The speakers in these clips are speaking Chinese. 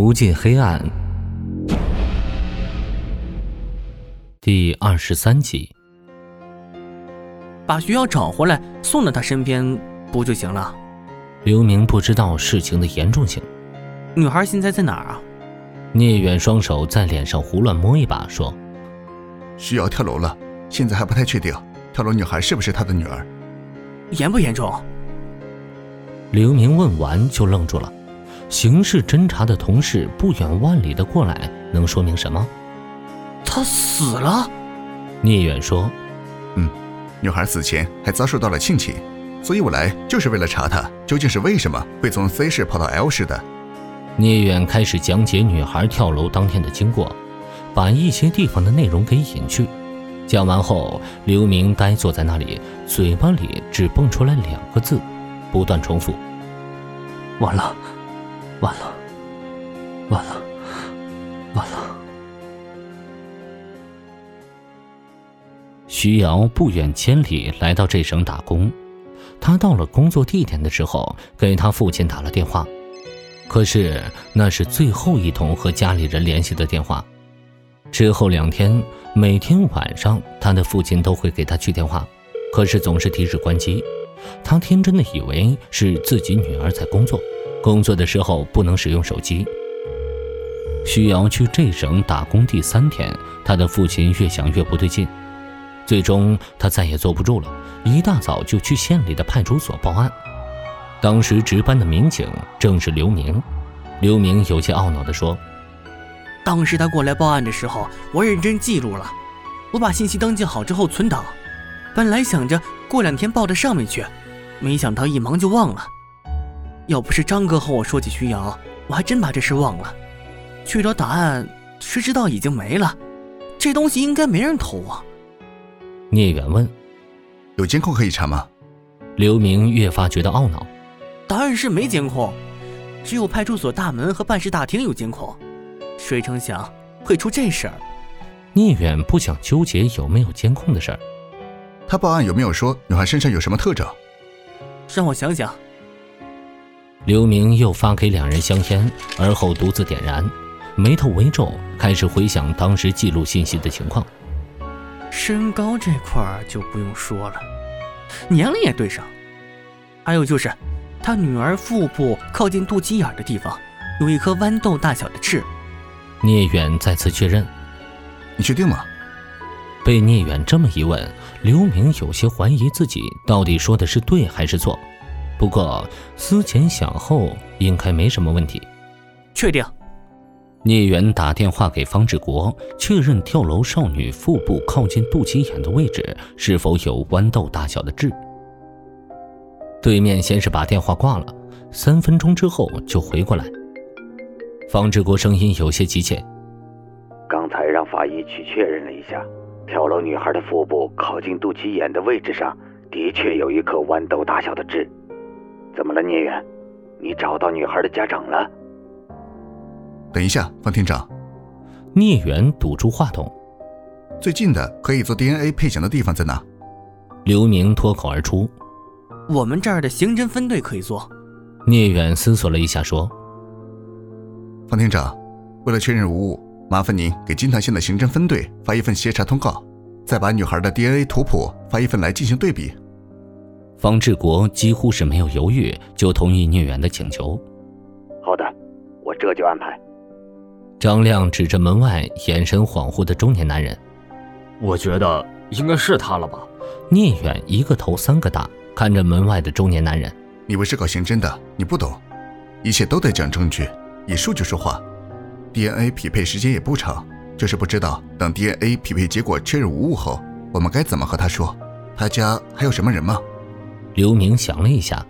无尽黑暗，第二十三集。把徐瑶找回来，送到他身边不就行了？刘明不知道事情的严重性。女孩现在在哪儿啊？聂远双手在脸上胡乱摸一把，说：“徐瑶跳楼了，现在还不太确定跳楼女孩是不是他的女儿。严不严重？”刘明问完就愣住了。刑事侦查的同事不远万里的过来，能说明什么？他死了。聂远说：“嗯，女孩死前还遭受到了性侵，所以我来就是为了查她究竟是为什么会从 C 市跑到 L 市的。”聂远开始讲解女孩跳楼当天的经过，把一些地方的内容给隐去。讲完后，刘明呆坐在那里，嘴巴里只蹦出来两个字，不断重复：“完了。”完了，完了，完了！徐瑶不远千里来到这省打工，他到了工作地点的时候，给他父亲打了电话，可是那是最后一通和家里人联系的电话。之后两天，每天晚上他的父亲都会给他去电话，可是总是提示关机。他天真的以为是自己女儿在工作。工作的时候不能使用手机。徐瑶去这省打工第三天，他的父亲越想越不对劲，最终他再也坐不住了，一大早就去县里的派出所报案。当时值班的民警正是刘明。刘明有些懊恼地说：“当时他过来报案的时候，我认真记录了，我把信息登记好之后存档，本来想着过两天报到上面去，没想到一忙就忘了。”要不是张哥和我说起徐瑶，我还真把这事忘了。去找答案，谁知道已经没了。这东西应该没人偷啊。聂远问：“有监控可以查吗？”刘明越发觉得懊恼。答案是没监控，只有派出所大门和办事大厅有监控。谁成想会出这事儿？聂远不想纠结有没有监控的事儿。他报案有没有说女孩身上有什么特征？让我想想。刘明又发给两人香烟，而后独自点燃，眉头微皱，开始回想当时记录信息的情况。身高这块就不用说了，年龄也对上。还有就是，他女儿腹部靠近肚脐眼的地方，有一颗豌豆大小的痣。聂远再次确认：“你确定吗？”被聂远这么一问，刘明有些怀疑自己到底说的是对还是错。不过思前想后，应该没什么问题。确定。聂远打电话给方志国，确认跳楼少女腹部靠近肚脐眼的位置是否有豌豆大小的痣。对面先是把电话挂了，三分钟之后就回过来。方志国声音有些急切：“刚才让法医去确认了一下，跳楼女孩的腹部靠近肚脐眼的位置上，的确有一颗豌豆大小的痣。”怎么了，聂远？你找到女孩的家长了？等一下，方厅长。聂远堵住话筒。最近的可以做 DNA 配型的地方在哪？刘明脱口而出：“我们这儿的刑侦分队可以做。”聂远思索了一下，说：“方厅长，为了确认无误，麻烦您给金堂县的刑侦分队发一份协查通告，再把女孩的 DNA 图谱发一份来进行对比。”方志国几乎是没有犹豫就同意聂远的请求。好的，我这就安排。张亮指着门外眼神恍惚的中年男人：“我觉得应该是他了吧？”聂远一个头三个大看着门外的中年男人：“你不是搞刑侦的，你不懂，一切都得讲证据，以数据说话。DNA 匹配时间也不长，就是不知道等 DNA 匹配结果确认无误后，我们该怎么和他说？他家还有什么人吗？”刘明想了一下，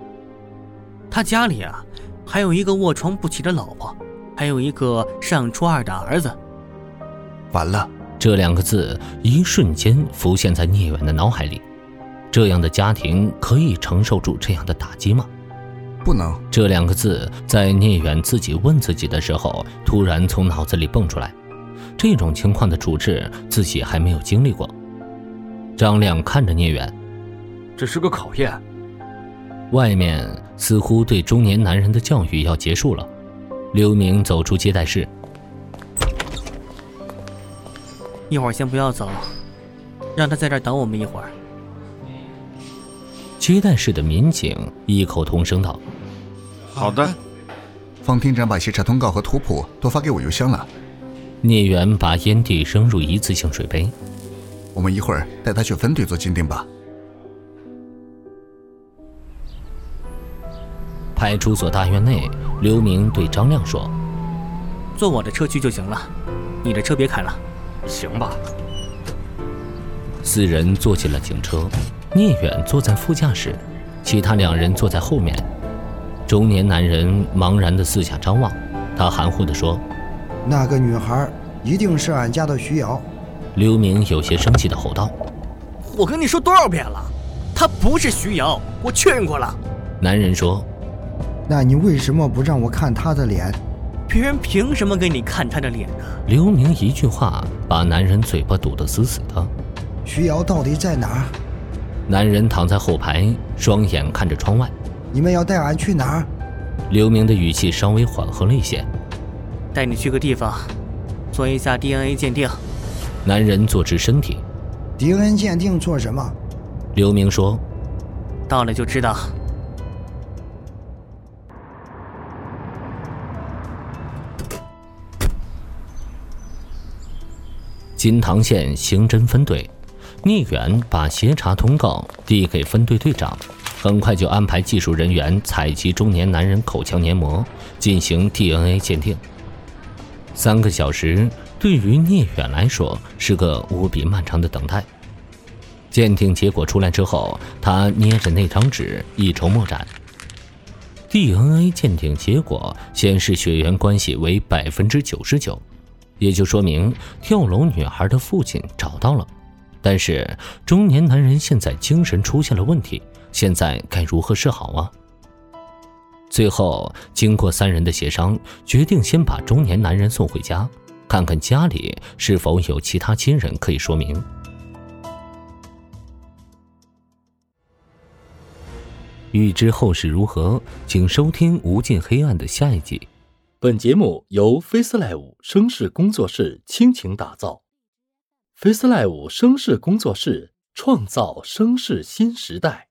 他家里啊，还有一个卧床不起的老婆，还有一个上初二的儿子。完了，这两个字一瞬间浮现在聂远的脑海里。这样的家庭可以承受住这样的打击吗？不能。这两个字在聂远自己问自己的时候，突然从脑子里蹦出来。这种情况的处置，自己还没有经历过。张亮看着聂远，这是个考验。外面似乎对中年男人的教育要结束了，刘明走出接待室，一会儿先不要走，让他在这儿等我们一会儿。接待室的民警异口同声道：“好的。”方厅长把协查通告和图谱都发给我邮箱了。聂远把烟蒂扔入一次性水杯。我们一会儿带他去分队做鉴定吧。派出所大院内，刘明对张亮说：“坐我的车去就行了，你的车别开了。”“行吧。”四人坐进了警车，聂远坐在副驾驶，其他两人坐在后面。中年男人茫然地四下张望，他含糊地说：“那个女孩一定是俺家的徐瑶。”刘明有些生气地吼道：“我跟你说多少遍了，她不是徐瑶，我确认过了。”男人说。那你为什么不让我看他的脸？别人凭什么给你看他的脸呢？刘明一句话把男人嘴巴堵得死死的。徐瑶到底在哪儿？男人躺在后排，双眼看着窗外。你们要带俺去哪儿？刘明的语气稍微缓和了一些。带你去个地方，做一下 DNA 鉴定。男人坐直身体。DNA 鉴定做什么？刘明说：“到了就知道。”金堂县刑侦分队，聂远把协查通告递给分队队长，很快就安排技术人员采集中年男人口腔黏膜，进行 DNA 鉴定。三个小时对于聂远来说是个无比漫长的等待。鉴定结果出来之后，他捏着那张纸一筹莫展。DNA 鉴定结果显示血缘关系为百分之九十九。也就说明跳楼女孩的父亲找到了，但是中年男人现在精神出现了问题，现在该如何是好啊？最后经过三人的协商，决定先把中年男人送回家，看看家里是否有其他亲人可以说明。欲知后事如何，请收听《无尽黑暗》的下一集。本节目由 FaceLive 声势工作室倾情打造，FaceLive 声势工作室创造声势新时代。